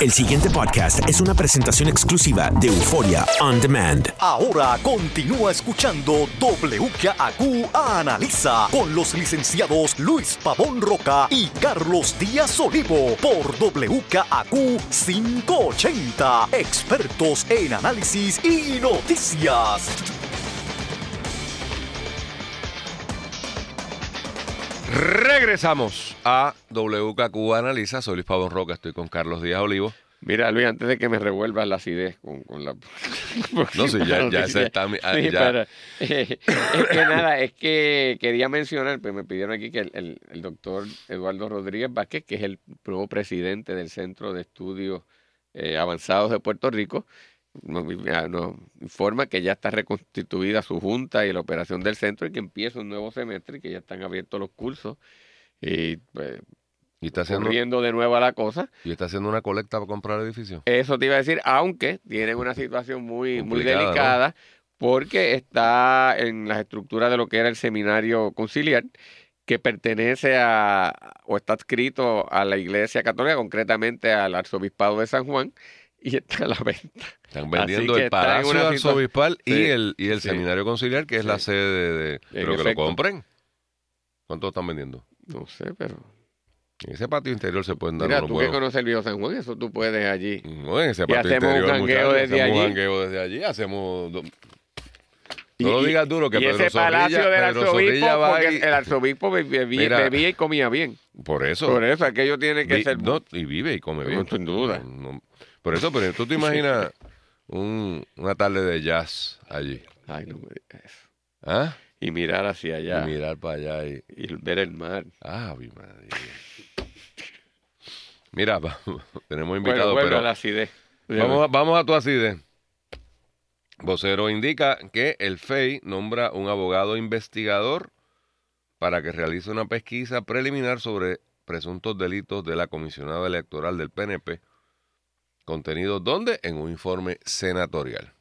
El siguiente podcast es una presentación exclusiva de Euforia On Demand. Ahora continúa escuchando WKAQ Analiza con los licenciados Luis Pavón Roca y Carlos Díaz Olivo por WKAQ 580. Expertos en análisis y noticias. Regresamos a WKQ Analiza. Soy Luis Pavón Roca, estoy con Carlos Díaz Olivo. Mira, Luis, antes de que me revuelvas la acidez con, con la... No, sí, ya, ya ese está... ah, Sí, ya. pero, eh, es que nada, es que quería mencionar, pues me pidieron aquí que el, el- el doctor Eduardo Rodríguez Vázquez, que es el nuevo presidente del Centro de Estudios eh, Avanzados de Puerto Rico, nos, informa que ya está reconstituida su junta y la operación del centro y que empieza un nuevo semestre y que ya están abiertos los cursos y pues, Y está, haciendo, de nuevo a la cosa. y está haciendo una colecta para comprar el edificio. Eso te iba a decir, aunque tienen una situación muy, muy delicada, porque está en las estructuras de lo que era el seminario conciliar, que pertenece a, o está adscrito a la Iglesia Católica, concretamente al Arzobispado de San Juan, y está a la venta. Están vendiendo el Palacio Arzobispal y el, y el sí. Seminario Conciliar, que es la sede de... de- pero que lo compren. ¿Cuánto están vendiendo? No sé, pero... En ese patio interior se pueden dar Mira, unos tú que conoces el viejo San Juan, eso tú puedes allí. No, en ese Y patio hacemos interior, desde hacemos un desde allí, hacemos... No lo digas duro, que y Pedro ese Zorrilla, palacio del Pedro arzobispo, Zorrilla va porque y- el arzobispo bebía, Mira. bebía y comía bien. Por eso. Por eso, aquello tiene que Vi- ser... no, y vive y come bien. No, sin duda. No. Por eso, pero tú te imaginas un- una tarde de jazz allí. Ay, no me digas eso. ¿Ah? Y mirar hacia allá. Y mirar para allá y. Y ver el mar. Ah, mi madre. Mira, tenemos Bueno, invitados, a pero la acidez. vamos a, vamos a tu acidez. Vocero indica que el FEI nombra un abogado investigador para que realice una pesquisa preliminar sobre presuntos delitos de la comisionada electoral del PNP, contenidos donde en un informe senatorial.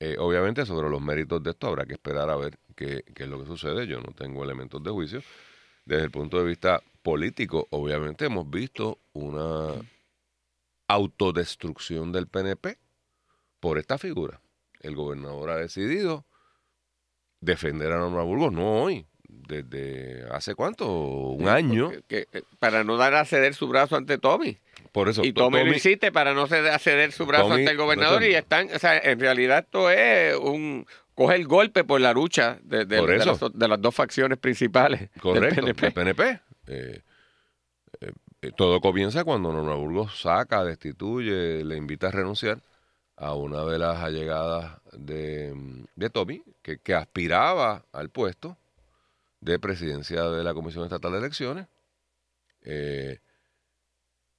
Eh, obviamente sobre los méritos de esto habrá que esperar a ver qué es lo que sucede. Yo no tengo elementos de juicio. Desde el punto de vista político, obviamente hemos visto una autodestrucción del PNP por esta figura. El gobernador ha decidido defender a Norma Burgos, no hoy, desde hace cuánto, un año. Que- que- para no dar a ceder su brazo ante Tommy. Por eso, Y to- Tommy lo Tommy- hiciste para no ceder, a ceder su brazo Tommy- ante el gobernador. Y están, o sea, en realidad esto es un. Coge el golpe por la lucha de, las, de las dos facciones principales. Correcto, del del PNP. PNP. Eh, eh, eh, todo comienza cuando Norma Burgos saca, destituye, le invita a renunciar a una de las allegadas de, de Tommy, que, que aspiraba al puesto de presidencia de la Comisión Estatal de Elecciones. Eh,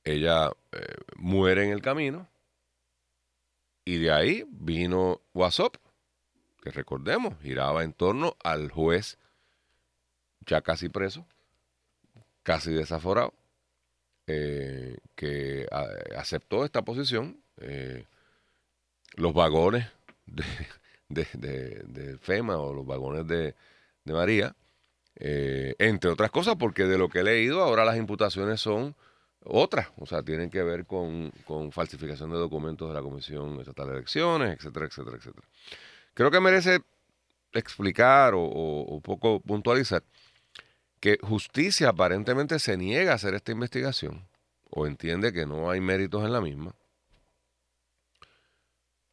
ella eh, muere en el camino y de ahí vino WhatsApp, que recordemos, giraba en torno al juez ya casi preso, casi desaforado, eh, que aceptó esta posición. Los vagones de, FEMA o los vagones de, María, eh, entre otras cosas, porque de lo que he leído, ahora las imputaciones son otras, o sea, tienen que ver con, falsificación de documentos de la Comisión Estatal de Elecciones, etcétera, etcétera, etcétera. Creo que merece explicar o- o poco puntualizar que justicia aparentemente se niega a hacer esta investigación o entiende que no hay méritos en la misma.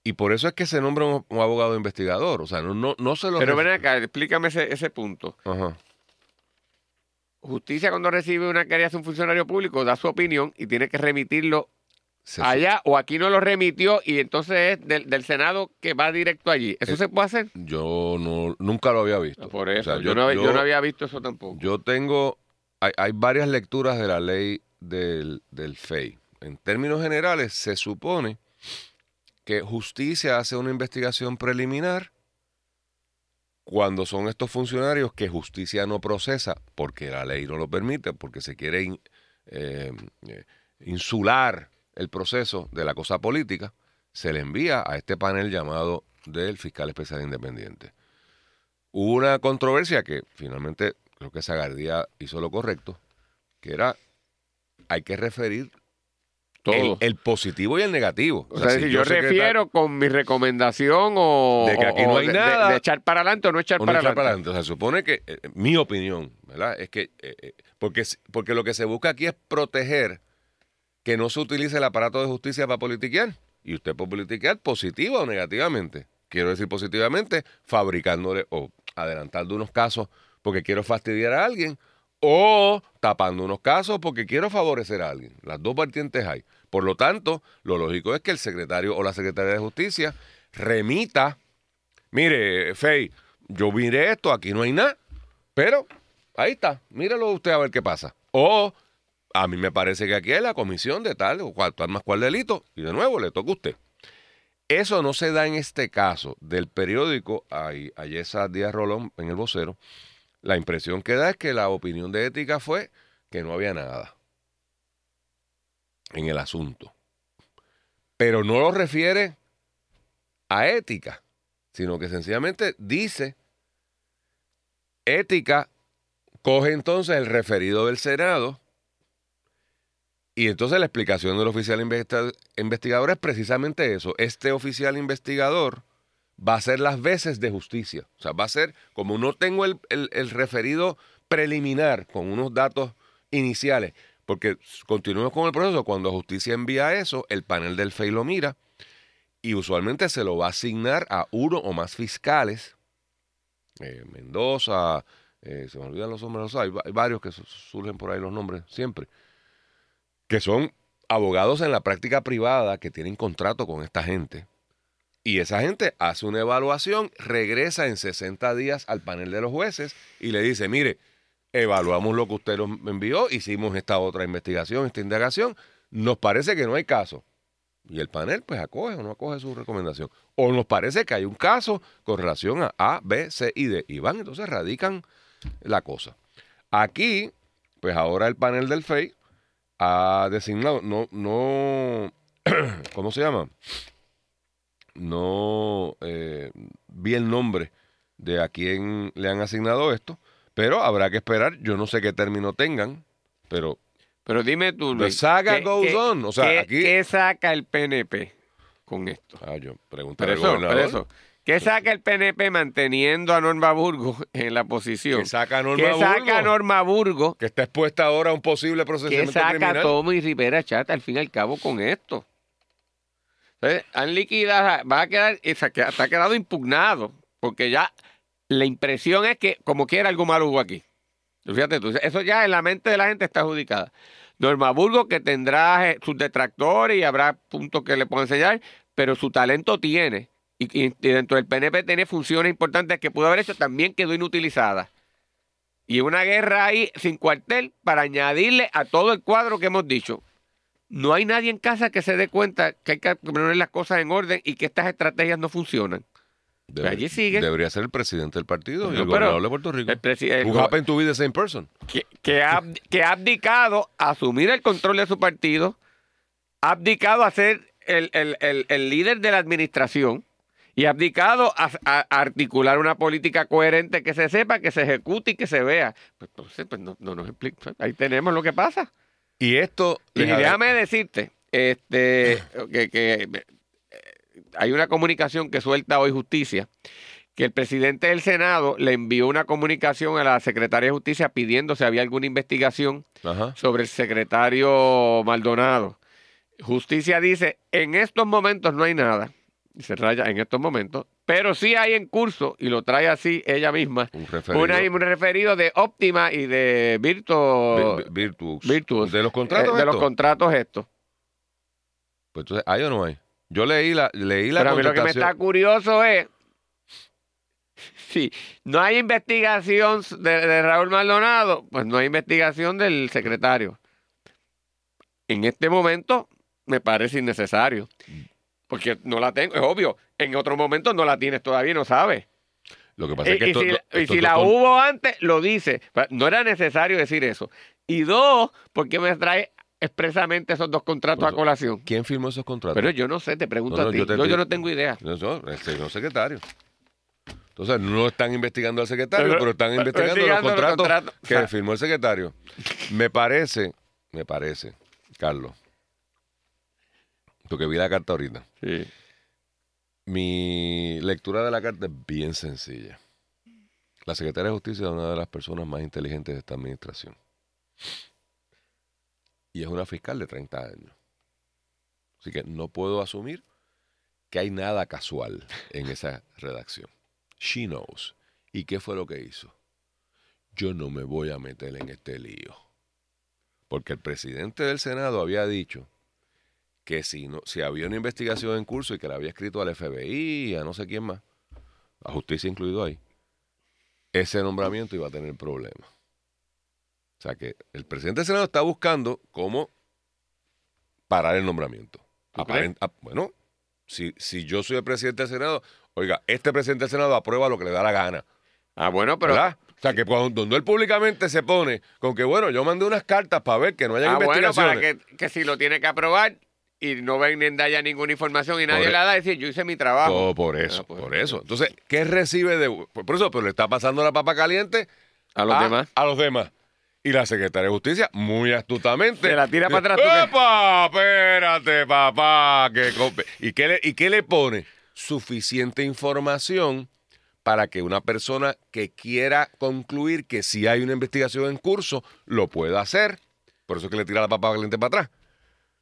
Y por eso es que se nombra un, un abogado investigador. O sea, no, no, no se lo... Pero ven acá, explícame ese, ese punto. Ajá. Justicia cuando recibe una querella de un funcionario público da su opinión y tiene que remitirlo Se- allá o aquí no lo remitió y entonces es del, del Senado que va directo allí. ¿Eso Eh, se puede hacer? Yo no, nunca lo había visto. Por O eso, sea, yo, no, yo no había visto eso tampoco. Yo tengo, hay, hay varias lecturas de la ley del, del FEI. En términos generales, se supone que justicia hace una investigación preliminar cuando son estos funcionarios que justicia no procesa, porque la ley no lo permite, porque se quiere eh, eh, insular el proceso de la cosa política, se le envía a este panel llamado del fiscal especial independiente. Hubo una controversia que finalmente creo que Sagardía hizo lo correcto, que era, hay que referir. El, el positivo y el negativo. o sea, si si yo secretario- refiero con mi recomendación o, De que aquí o- no hay de, nada. de echar para adelante o no echar o no para echar adelante. para adelante. O sea, se supone que, eh, mi opinión, ¿verdad? Es que, eh, eh, porque, porque lo que se busca aquí es proteger que no se utilice el aparato de justicia para politiquear. Y usted puede politiquear positiva o negativamente. Quiero decir positivamente, fabricándole o adelantando unos casos porque quiero fastidiar a alguien o tapando unos casos porque quiero favorecer a alguien. Las dos vertientes hay. Por lo tanto, lo lógico es que el secretario o la secretaria de justicia remita Mire, Fey, yo miré esto, aquí no hay nada, pero ahí está, míralo usted a ver qué pasa. O a mí me parece que aquí hay la comisión de tal o cual, tal más cual delito, y de nuevo le toca a usted. Eso no se da en este caso del periódico a Yesa Díaz Rolón en el vocero. La impresión que da es que la opinión de ética fue que no había nada en el asunto. Pero no lo refiere a ética sino que sencillamente dice, ética coge entonces el referido del Senado y entonces la explicación del oficial investigador es precisamente eso. Este oficial investigador va a hacer las veces de justicia. O sea, va a ser, como no tengo el, el- referido preliminar con unos datos iniciales, porque continuamos con el proceso, cuando justicia envía eso, el panel del FEI lo mira y usualmente se lo va a asignar a uno o más fiscales. Eh, Mendoza, eh, se me olvidan los nombres, hay, hay varios que su- surgen por ahí los nombres siempre, que son abogados en la práctica privada que tienen contrato con esta gente. Y esa gente hace una evaluación, regresa en 60 días al panel de los jueces y le dice, mire, evaluamos lo que usted nos envió, hicimos esta otra investigación, esta indagación, nos parece que no hay caso. Y el panel pues acoge o no acoge su recomendación. O nos parece que hay un caso con relación a A, B, C y D. Y van, entonces radican la cosa. Aquí, pues ahora el panel del FEI ha designado, no, no, ¿cómo se llama? No eh, vi el nombre de a quién le han asignado esto, pero habrá que esperar. Yo no sé qué término tengan, pero Pero dime tú, The Luis, saga ¿qué- goes qué- on. O sea, qué- aquí- ¿qué saca el PNP con esto? ah, yo pregunté Por al eso, gobernador. eso. ¿Qué saca el PNP manteniendo a Norma Burgo en la posición? Que saca Norma ¿Qué saca? Norma Burgo? que está expuesta ahora a un posible ¿Qué procesamiento saca criminal. Tommy Rivera Chata al fin y al cabo con esto? Entonces, han liquidado, va a quedar, está quedado impugnado, porque ya la impresión es que como quiera algo malo hubo aquí. Fíjate tú, eso ya en la mente de la gente está adjudicada. Norma Burgo que tendrá eh, sus detractores y habrá puntos que le puedan enseñar, pero su talento tiene. Y- y dentro del PNP tiene funciones importantes que pudo haber hecho, también quedó inutilizada. Y una guerra ahí sin cuartel para añadirle a todo el cuadro que hemos dicho. No hay nadie en casa que se dé cuenta que hay que poner las cosas en orden y que estas estrategias no funcionan. Debe- allí siguen. Debería ser el presidente del partido y No, el pero gobernador de Puerto Rico. El el Who happened to be the same person? que, que ha, abd- que ha abdicado a asumir el control de su partido, ha abdicado a ser el, el- el- el líder de la administración y ha abdicado a, a- a articular una política coherente que se sepa, que se ejecute y que se vea. Pues entonces, pues no, no nos explica. Ahí tenemos lo que pasa. Y esto... Y déjame decirte, este, que, que, eh, hay una comunicación que suelta hoy Justicia, que el presidente del Senado le envió una comunicación a la secretaria de Justicia pidiendo si había alguna investigación Ajá. sobre el secretario Maldonado. Justicia dice, en estos momentos no hay nada, y se raya en estos momentos, pero sí hay en curso, y lo trae así ella misma, Un referido. una- un referido de Óptima y de Virtu, Vi- vi- Virtuos. Virtuos. De los contratos eh, de los estos? contratos estos. Pues entonces, ¿hay o no hay? Yo leí la, leí la Pero a mí lo que me está curioso es si no hay investigación de, de Raúl Maldonado, pues no hay investigación del secretario. En este momento me parece innecesario. Porque no la tengo, es obvio. En otro momento no la tienes todavía no sabes. Lo que pasa Y, es que y esto- si, la- y esto- si la hubo antes, lo dice. No era necesario decir eso. Y dos, ¿por qué me trae expresamente esos dos contratos Pues, a colación? ¿Quién firmó esos contratos? Pero yo no sé, te pregunto No, no, a ti. yo te yo, yo no tengo idea. No, no, el señor secretario. Entonces, no están investigando al secretario, Pero- pero están investigando los los contratos contratos. que firmó el secretario. Me parece, me parece, Carlos, Porque vi la carta ahorita. Sí. Mi lectura de la carta es bien sencilla. La secretaria de Justicia es una de las personas más inteligentes de esta administración. Y es una fiscal de 30 años. Así que no puedo asumir que hay nada casual en esa redacción. She knows. ¿Y qué fue lo que hizo? Yo no me voy a meter en este lío. Porque el presidente del Senado había dicho que si, no, si había una investigación en curso y que la había escrito al FBI y a no sé quién más, a justicia incluido ahí, ese nombramiento iba a tener problemas. O sea que el presidente del Senado está buscando cómo parar el nombramiento. Ah, bueno, si, si yo soy el presidente del Senado, oiga, este presidente del Senado aprueba lo que le da la gana. Ah, bueno, pero. ¿verdad? O sea, que cuando él públicamente se pone con que, bueno, yo mandé unas cartas para ver que no haya Ah, bueno, para que, que si lo tiene que aprobar y no ven ni haya ninguna información y nadie Por- la da, decir, yo hice mi trabajo. Todo por eso, Ah, pues, por eso. Entonces, ¿qué recibe de por eso? Pero le está pasando la papa caliente A los demás. A los demás. Y la secretaria de Justicia, muy astutamente. Se la tira para atrás. ¡Epa! Espérate, papá. que ¿Y, qué le, ¿Y qué le pone? Suficiente información para que una persona que quiera concluir que si hay una investigación en curso, lo pueda hacer. Por eso es que le tira la papa caliente para atrás.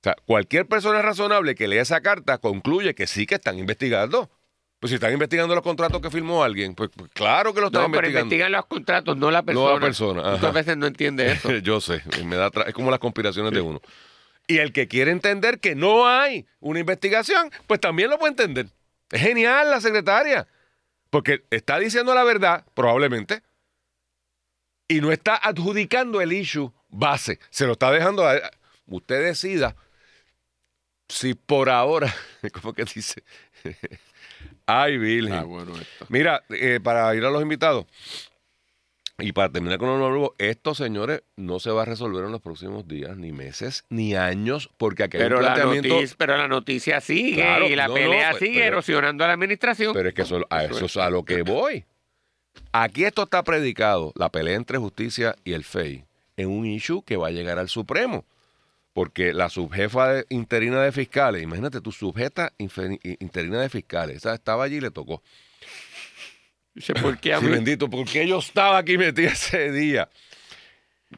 O sea, cualquier persona razonable que lea esa carta concluye que sí que están investigando. Pues si están investigando los contratos que firmó alguien, pues, pues claro que lo están No, pero investigando. investigan los contratos, no la persona. No la persona, ajá. Muchas veces no entiende eso. Yo sé, me da es como las conspiraciones de uno. Y el que quiere entender que no hay una investigación, pues también lo puede entender. Es genial la secretaria, porque está diciendo la verdad, probablemente, y no está adjudicando el issue base. Se lo está dejando a... Usted decida si por ahora, ¿cómo que dice? Ay, Virgen. Ah, bueno, esto. Mira, eh, para ir a los invitados y para terminar con los esto, señores, no se va a resolver en los próximos días, ni meses, ni años, porque aquí hay un Pero la, planteamiento. noticia, pero la noticia sigue Claro, y la no, pelea sigue pero- erosionando a la administración. Pero es que eso, a eso es a lo que voy. Aquí esto está predicado, la pelea entre justicia y el FEI, en un issue que va a llegar al Supremo. Porque la subjefa de- interina de fiscales, imagínate, tu subjeta interina de fiscales, esa estaba allí y le tocó. Dice, ¿por qué a Sí, bendito, porque yo estaba aquí metida ese día.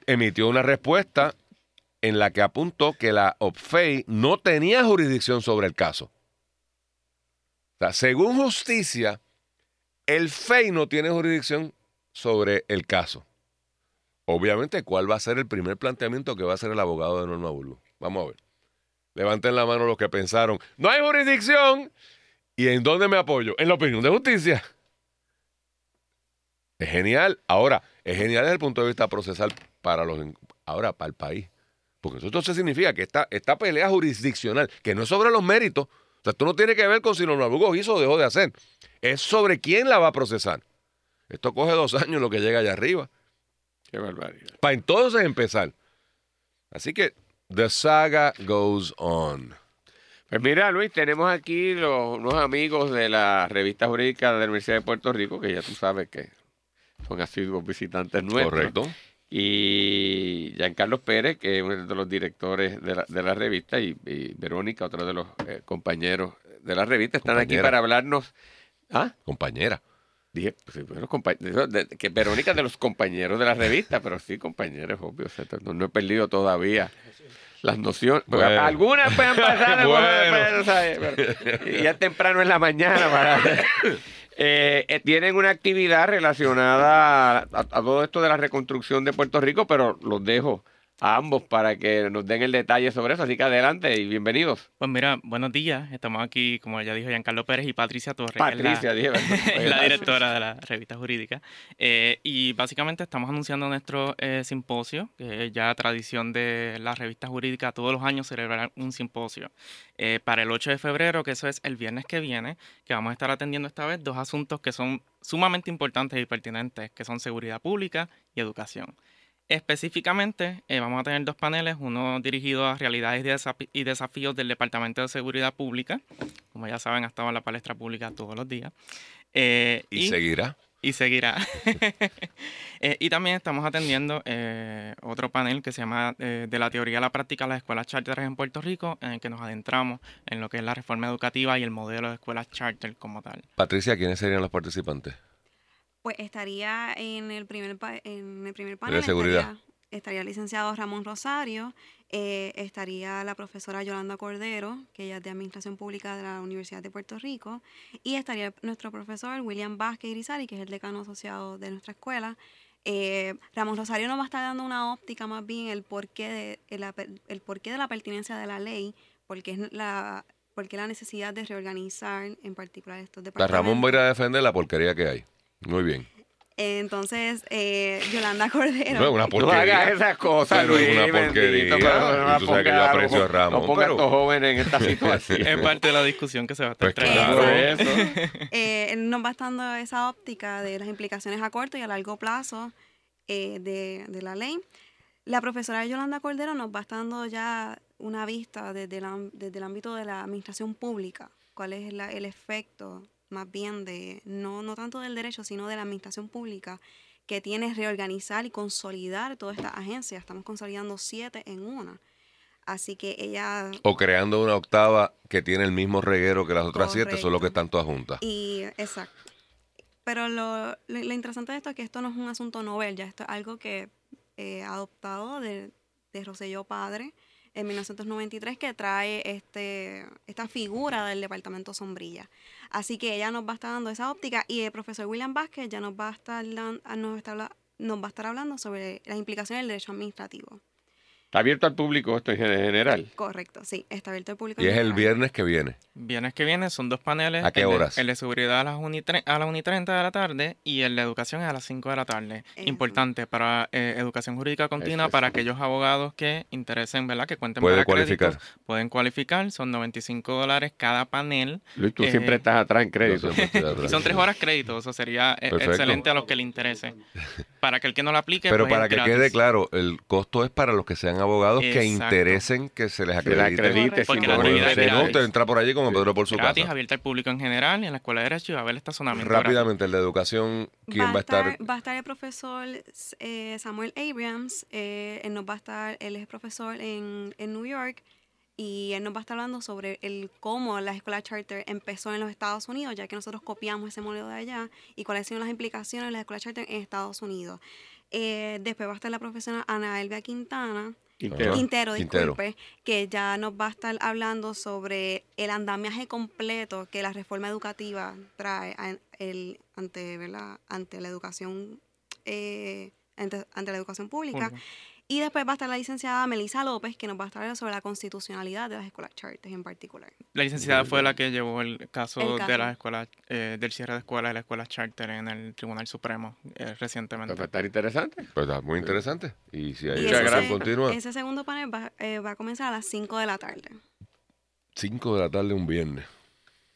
Emitió una respuesta en la que apuntó que la OPFEI no tenía jurisdicción sobre el caso. O sea, según justicia, el FEI no tiene jurisdicción sobre el caso. Obviamente, ¿cuál va a ser el primer planteamiento que va a hacer el abogado de Norma Burgos? Vamos a ver. Levanten la mano los que pensaron, no hay jurisdicción. ¿Y en dónde me apoyo? En la opinión de justicia. Es genial. Ahora, es genial desde el punto de vista procesal para los ahora para el país. Porque eso significa que esta, esta pelea jurisdiccional, que no es sobre los méritos, o sea, esto no tiene que ver con si Norma Burgos hizo o dejó de hacer. Es sobre quién la va a procesar. Esto coge dos años lo que llega allá arriba. Qué barbaridad. Para entonces empezar. Así que the saga goes on. Pues mira, Luis, tenemos aquí los, unos amigos de la revista jurídica de la Universidad de Puerto Rico, que ya tú sabes que son asiduos visitantes nuestros. Correcto. Y Giancarlo Pérez, que es uno de los directores de la, de la revista, y, y Verónica, otro de los eh, compañeros de la revista, están aquí para hablarnos. ¿Ah? Compañera. Dije, pues, bueno, que Verónica de los compañeros de la revista, pero sí, compañeros, obvio. o sea, no, no he perdido todavía las nociones. Algunas pueden pasar, Bueno. ¿sabes? Pero- y ya temprano en la mañana. Para, Eh, eh, tienen una actividad relacionada a, a- a todo esto de la reconstrucción de Puerto Rico, pero los dejo a ambos para que nos den el detalle sobre eso. Así que adelante y bienvenidos. Pues mira, buenos días. Estamos aquí, como ya dijo Giancarlo Pérez y Patricia Torres. que es la- Patricia, es la directora de la revista jurídica. Eh, y básicamente estamos anunciando nuestro eh, simposio, que es ya tradición de la revista jurídica todos los años celebrar un simposio. Eh, para el 8 de febrero, que eso es el viernes que viene, que vamos a estar atendiendo esta vez dos asuntos que son sumamente importantes y pertinentes, que son seguridad pública y educación. Específicamente, eh, vamos a tener dos paneles, uno dirigido a realidades y, desafíos del Departamento de Seguridad Pública. Como ya saben, ha estado en la palestra pública todos los días. Eh, Y, seguirá. Y seguirá. Eh, y también estamos atendiendo otro panel que se llama De la teoría a la práctica de las escuelas charter en Puerto Rico, en el que nos adentramos en lo que es la reforma educativa y el modelo de escuelas charter como tal. Patricia, ¿quiénes serían los participantes? Pues estaría en el primer, pa- en el primer panel. seguridad. Estaría, estaría el licenciado Ramón Rosario, eh, estaría la profesora Yolanda Cordero, que ella es de Administración Pública de la Universidad de Puerto Rico, y estaría nuestro profesor William Vázquez Irizarry, que es el decano asociado de nuestra escuela. Eh, Ramón Rosario nos va a estar dando una óptica más bien el porqué de, el, el porqué de la pertinencia de la ley, porque es la, porque la necesidad de reorganizar en particular estos La departamentos. Ramón va a ir a defender la porquería que hay. Muy bien. Entonces, eh, Yolanda Cordero. No es una No porquería. hagas esas cosas, Pero es Luis, una bendito, porquería. pero no tú sabes que yo ponga a aprecio a Ramón, No ponga pero- a estos jóvenes en esta situación. Es parte de la discusión que se va a estar Pues claro. Eso. Eh, nos va dando esa óptica de las implicaciones a corto y a largo plazo eh, de, de la ley. La profesora Yolanda Cordero nos va a estar dando ya una vista desde, la- desde el ámbito de la administración pública, cuál es la- el efecto más bien de, no, no tanto del derecho, sino de la administración pública, que tiene reorganizar y consolidar todas estas agencias. Estamos consolidando siete en una. Así que ella O creando una octava que tiene el mismo reguero que las otras siete, solo que Correcto. están todas juntas. Y exacto. Pero lo, lo, lo interesante de esto es que esto no es un asunto novel, ya esto es algo que eh, adoptado de, de Rosselló Padre en 1993 que trae este, esta figura del departamento sombrilla. Así que ella nos va a estar dando esa óptica y el profesor William Vázquez ya nos va a estar, nos nos va a estar hablando sobre las implicaciones del derecho administrativo. Está abierto al público esto en general. Correcto, sí, está abierto al público. Y es el general. viernes que viene. Viernes que viene son dos paneles. ¿A qué el de- horas? El de seguridad a las 1 y, tre- a las 1 y 30 de la tarde y el de educación a las 5 de la tarde. Eso. Importante para eh, educación jurídica continua, Eso para aquellos abogados que interesen, ¿verdad? Que cuenten Puede para cualificar. créditos, pueden cualificar. Son 95 dólares cada panel. Luis, tú Eh, siempre estás atrás en crédito. Y son tres horas créditos, eso sería eh, Perfecto. excelente a los que le interese. Para que el que no lo aplique, Pero pues, para que gratis. quede claro, el costo es para los que sean abogados que Exacto. interesen que se les Se le acredite. acredite Porque sin la actividad si no, usted entra por allí como Pedro por su gratis, casa. abierta al público en general y en la escuela de derecho iba a haber estacionamiento. Rápidamente, el de educación, ¿quién va a estar? Va a estar el profesor eh, Samuel Abrams. eh, él nos va a estar, él es profesor en, en New York y él nos va a estar hablando sobre el cómo la escuela charter empezó en los Estados Unidos, ya que nosotros copiamos ese modelo de allá y cuáles son las implicaciones de la escuela charter en Estados Unidos. Eh, después va a estar la profesora Ana Elvia Quintana. Quintero. Quintero, Quintero. disculpe, que ya nos va a estar hablando sobre el andamiaje completo que la reforma educativa trae a- el- ante, ¿verdad? ante la educación eh, ante, ante la educación pública. Pública. Y después va a estar la licenciada Melissa López, que nos va a estar hablando sobre la constitucionalidad de las escuelas charters en particular. La licenciada fue la que llevó el caso, El de las escuelas, eh, del cierre de escuelas y las escuelas charter en el Tribunal Supremo eh, recientemente. Va a estar interesante. Pues está muy interesante. Y si hay Y gracias. continua, ese segundo panel va, eh, va a comenzar a las 5 de la tarde. 5 de la tarde un viernes.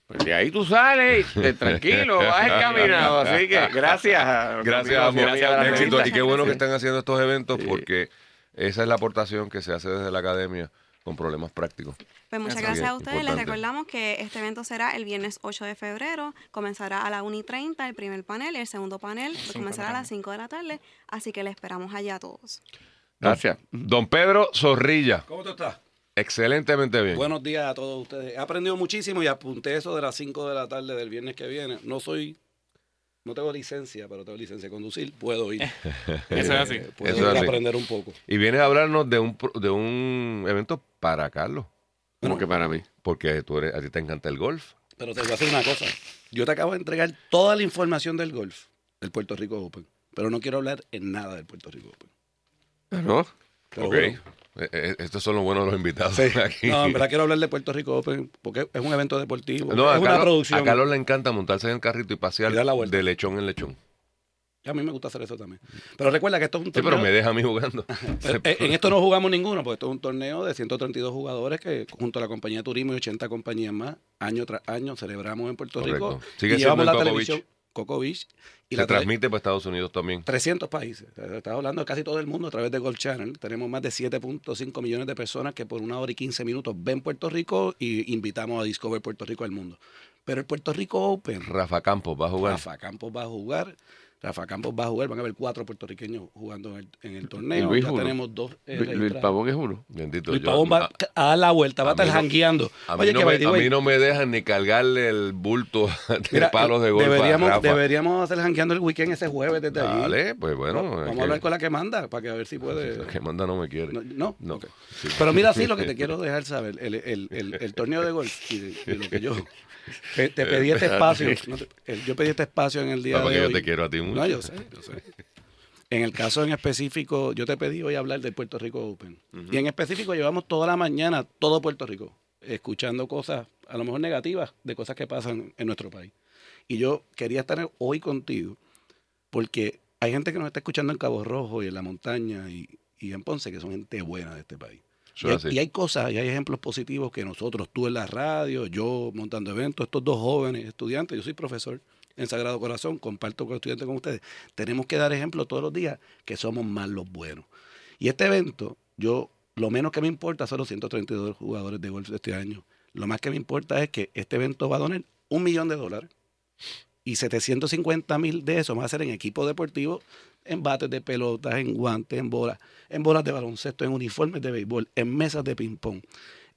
Pues de ahí tú sales te- tranquilo, vas encaminado. Así que gracias. a- Gracias, amor. de la Éxito. Y qué bueno que están haciendo estos eventos Sí. porque esa es la aportación que se hace desde la academia con problemas prácticos. Pues muchas gracias a ustedes. Les recordamos que este evento será el viernes 8 de febrero. Comenzará a las 1 y 30 el primer panel y el segundo panel Cinco comenzará a las 5 de la tarde. Así que les esperamos allá a todos. Gracias. Don Pedro Zorrilla, ¿Cómo tú estás? excelentemente bien. Buenos días a todos ustedes. He aprendido muchísimo y apunté eso de las 5 de la tarde del viernes que viene. No soy, no tengo licencia, pero tengo licencia de conducir. Puedo ir. Eso es así. Puedo Eso ir es así. aprender un poco. Y vienes a hablarnos de un, de un evento para Carlos, Como que para mí. porque tú eres, a ti te encanta el golf. Pero te voy a decir una cosa. Yo te acabo de entregar toda la información del golf, del Puerto Rico Open. Pero no quiero hablar en nada del Puerto Rico Open. ¿No? Te lo Ok. juro. Eh, eh, estos son los buenos los invitados Sí. aquí. No, en verdad quiero hablar de Puerto Rico Open porque es un evento deportivo. No, a es una Carlos, producción. a Carlos le encanta montarse en el carrito y pasear Y dar la vuelta. de lechón en lechón. A mí me gusta hacer eso también. Pero recuerda que esto es un Sí, torneo. pero me deja a mí jugando. Eh, En esto no jugamos ninguno, porque esto es un torneo de 132 jugadores que junto a la compañía de turismo y 80 compañías más, año tras año celebramos en Puerto Correcto. Rico. Sigue y siendo llevamos la Coco televisión. Coco Beach y Se la tra- transmite para Estados Unidos también. 300 países. Estás hablando de casi todo el mundo a través de Gold Channel. Tenemos más de 7.5 millones de personas que por una hora y 15 minutos ven Puerto Rico y invitamos a Discover Puerto Rico al mundo. Pero el Puerto Rico Open, Rafa Campos va a jugar. Rafa Campos va a jugar. Rafa Campos va a jugar. Van a haber cuatro puertorriqueños jugando en el, en el torneo. Luis ya uno. tenemos dos. eh, Luis, Luis. Pavón es uno. Bendito Luis yo- Pavón va a- a dar la vuelta, va a estar no- jangueando. A mí, Oye, no que me, a mí no me dejan ni cargarle el bulto de mira, palos de golf a deberíamos, Rafa. deberíamos hacer jangueando el weekend ese jueves desde allí. Dale, pues bueno. Vamos a que- hablar con la que manda para que a ver si puede. la que manda no me quiere. No, no, No. Ok. Sí. Pero mira, sí, lo que te quiero dejar saber, el, el, el, el torneo de golf y, de- y lo que yo te pedí este espacio, no te- el- yo pedí este espacio en el día porque de yo hoy. te quiero a ti mucho. No, yo sé, yo sé. En el caso en específico, yo te pedí hoy hablar del Puerto Rico Open. Y en específico llevamos toda la mañana, todo Puerto Rico, escuchando cosas, a lo mejor negativas, de cosas que pasan en nuestro país. Y yo quería estar hoy contigo, porque hay gente que nos está escuchando en Cabo Rojo y en la montaña y, y en Ponce, que son gente buena de este país. Y hay, y hay cosas, y hay ejemplos positivos que nosotros, tú en la radio, yo montando eventos, estos dos jóvenes estudiantes, yo soy profesor en Sagrado Corazón, comparto con estudiantes con ustedes, tenemos que dar ejemplo todos los días que somos más los buenos. Y este evento, yo, lo menos que me importa son los 132 jugadores de golf de este año. Lo más que me importa es que este evento va a donar un millón de dólares y 750 mil de eso va a ser en equipo deportivo, en bates de pelotas, en guantes, en bolas, en bolas de baloncesto, en uniformes de béisbol, en mesas de ping-pong,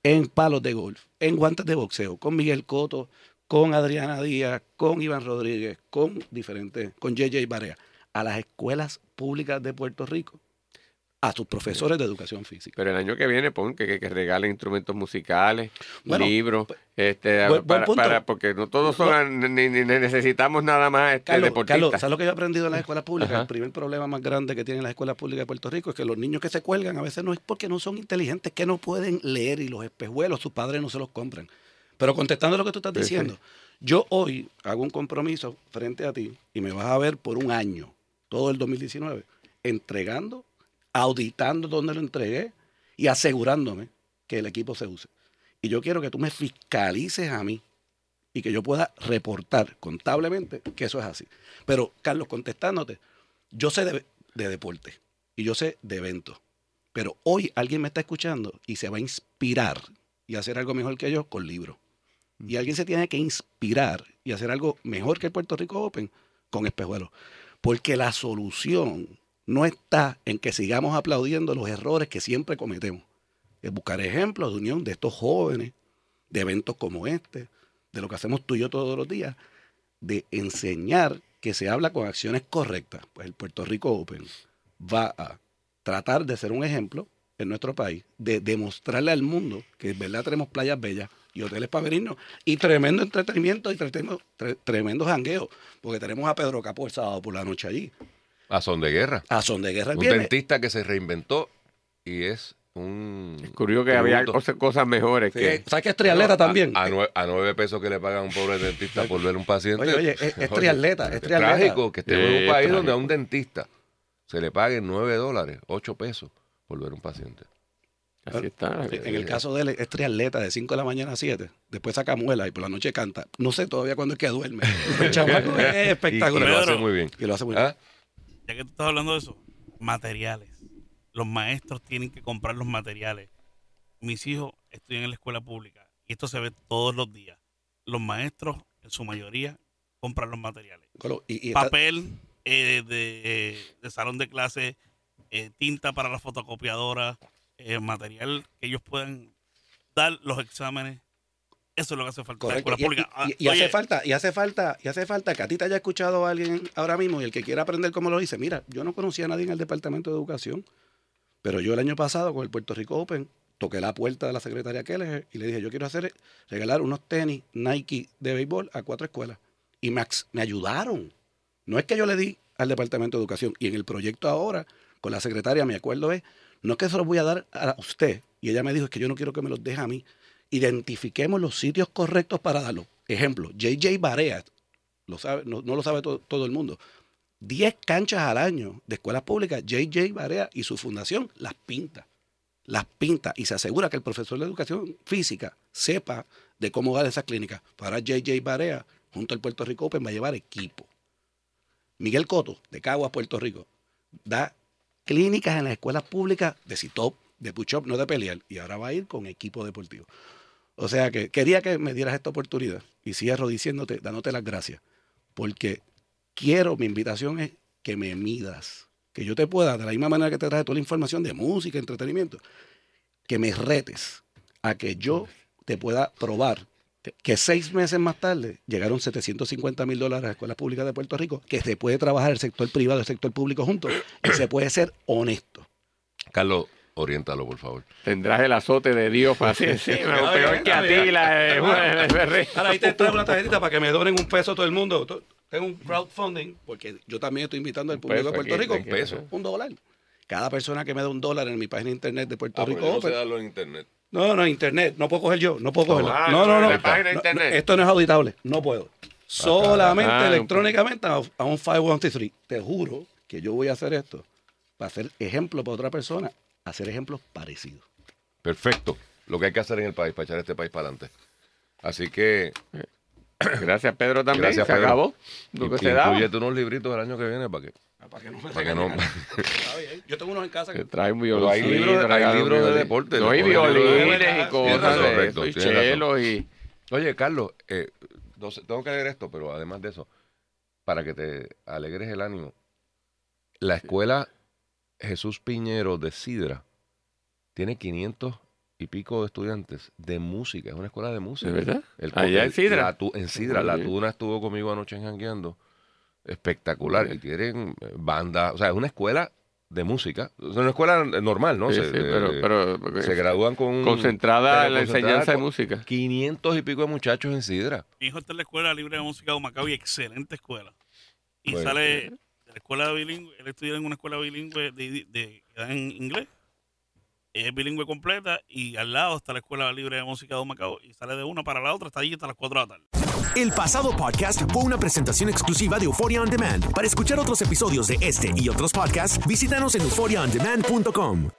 en palos de golf, en guantes de boxeo, con Miguel Coto, con Adriana Díaz, con Iván Rodríguez, con diferentes, con JJ Barea, a las escuelas públicas de Puerto Rico, a sus profesores de educación física. Pero el año que viene, pon que, que, que regalen instrumentos musicales, Bueno, libros, este, buen- buen para, para- porque no todos son, ni, ni necesitamos nada más este, Carlos, deportistas. Carlos, ¿sabes lo que yo he aprendido en las escuelas públicas? Ajá. El primer problema más grande que tienen las escuelas públicas de Puerto Rico es que los niños que se cuelgan a veces no es porque no son inteligentes, que no pueden leer y los espejuelos sus padres no se los compran. Pero contestando lo que tú estás diciendo, yo hoy hago un compromiso frente a ti y me vas a ver por un año, todo el 2019, entregando, auditando dónde lo entregué y asegurándome que el equipo se use. Y yo quiero que tú me fiscalices a mí y que yo pueda reportar contablemente que eso es así. Pero, Carlos, contestándote, yo sé de, de deporte y yo sé de eventos. Pero hoy alguien me está escuchando y se va a inspirar y hacer algo mejor que yo con libros. Y alguien se tiene que inspirar y hacer algo mejor que el Puerto Rico Open con espejuelos. Porque la solución no está en que sigamos aplaudiendo los errores que siempre cometemos. Es buscar ejemplos de unión de estos jóvenes, de eventos como este, de lo que hacemos tú y yo todos los días, de enseñar que se habla con acciones correctas. Pues el Puerto Rico Open va a tratar de ser un ejemplo en nuestro país, de demostrarle al mundo que en verdad tenemos playas bellas y hoteles para venirnos y tremendo entretenimiento y tremendo, tre- tremendo jangueo, porque tenemos a Pedro Capó el sábado por la noche allí, A son de guerra. a Son de Guerra el Un viernes. dentista que se reinventó y es un... Descubrió que había cosas, cosas mejores Sí, que... ¿Sabes que es triatleta también? A, nue- a nueve pesos que le pagan a un pobre dentista por ver un paciente. Oye, oye, es- es triatleta, es triatleta. trágico que estemos en un país trágico. donde a un dentista se le paguen nueve dólares, ocho pesos por ver un paciente. Así está. En el caso de él es triatleta de 5 de la mañana a 7, después saca muela y por la noche canta. No sé todavía cuándo es que duerme. El chamaco es Y, y espectacular. lo hace muy bien. Y lo hace muy bien. ¿Ah? Ya que tú estás hablando de eso, materiales. Los maestros tienen que comprar los materiales. Mis hijos estudian en la escuela pública y esto se ve todos los días. Los maestros, en su mayoría, compran los materiales. Colo, Y, y está- Papel eh, de, eh, de salón de clase, eh, tinta para la fotocopiadora, eh, material que ellos puedan dar los exámenes. Eso es lo que hace falta correcto. Y, pública. Ah, y- y hace falta, y hace falta, y hace falta que a ti te haya escuchado a alguien ahora mismo y el que quiera aprender cómo lo dice. Mira, yo no conocía a nadie en el Departamento de Educación, pero yo el año pasado con el Puerto Rico Open toqué la puerta de la secretaria Keller y le dije, yo quiero hacer, regalar unos tenis Nike de béisbol a cuatro escuelas. Y me, ax- me ayudaron. No es que yo le di al Departamento de Educación. Y en el proyecto ahora, con la secretaria, mi acuerdo es, no es que se los voy a dar a usted. Y ella me dijo, es que yo no quiero que me los deje a mí. Identifiquemos los sitios correctos para darlos. Ejemplo, JJ Barea, lo sabe, no, lo sabe to- todo el mundo. 10 canchas al año de escuelas públicas, JJ Barea y su fundación las pinta. Las pinta y se asegura que el profesor de educación física sepa de cómo dar esas clínicas. Para JJ Barea, junto al Puerto Rico Open, va a llevar equipo. Miguel Coto, de Caguas, Puerto Rico, da clínicas en las escuelas públicas de CITOP, de push-up, no de pelear, y ahora va a ir con equipo deportivo. O sea que quería que me dieras esta oportunidad y cierro diciéndote, dándote las gracias, porque quiero, mi invitación es que me midas, que yo te pueda, de la misma manera que te traje toda la información de música, entretenimiento, que me retes a que yo te pueda probar que seis meses más tarde llegaron 750 mil dólares a las escuelas públicas de Puerto Rico, que se puede trabajar el sector privado y el sector público juntos, y se puede ser honesto. Carlos, oriéntalo, por favor. Tendrás el azote de Dios para así encima, peor que a ti la eh, Ahora ahí te traigo una tarjetita para que me donen un peso todo el mundo. Tengo un crowdfunding, porque yo también estoy invitando al público peso de Puerto aquí, Rico. Un peso, un dólar. Cada persona que me da un dólar en mi página de internet de Puerto Rico no Open, se darlo en internet. No, no, internet. No puedo coger yo. No puedo cogerlo. Ah, no, no, no. en la página de No, internet. no, esto no es auditable. No puedo. Solamente Ah, electrónicamente a, a un 513. Te juro que yo voy a hacer esto para hacer ejemplo para otra persona, hacer ejemplos parecidos. Perfecto. Lo que hay que hacer en el país para echar este país para adelante. Así que Gracias, Pedro, también. Gracias, se acabó. Lo que se incluyete unos libritos el año que viene para que, Para que no me para que no. Yo tengo unos en casa Que que trae un Pero violín. hay libros de- hay libros de deporte, No, y le ponen libros de violines y cosas correcto, eso, y chelos y... Oye, Carlos, eh, no sé, tengo que leer esto, pero además de eso, para que te alegres el ánimo, la escuela Jesús Piñero de Sidra tiene 500 y pico de estudiantes de música, es una escuela de música. ¿De verdad? El- Allá en Sidra. la tu- en Sidra, la. Tuna estuvo conmigo anoche Jangueando. Espectacular. Y tienen eh, banda, o sea, es una escuela de música. Es una escuela normal, ¿no? Sí, Se- sí, pero, pero se gradúan con concentrada en la concentrada enseñanza de música. 500 y pico de muchachos en Sidra. Mi hijo está en la Escuela Libre de Música de Humacao y excelente escuela. Y Bueno. sale de la escuela bilingüe, él estudia en una escuela bilingüe de, de- de- que da en inglés. Es bilingüe completa y al lado está la Escuela Libre de Música de Humacao y sale de una para la otra, está allí hasta las 4 de la tarde. El pasado podcast fue una presentación exclusiva de Euphoria On Demand. Para escuchar otros episodios de este y otros podcasts, visítanos en euphoriaondemand.com.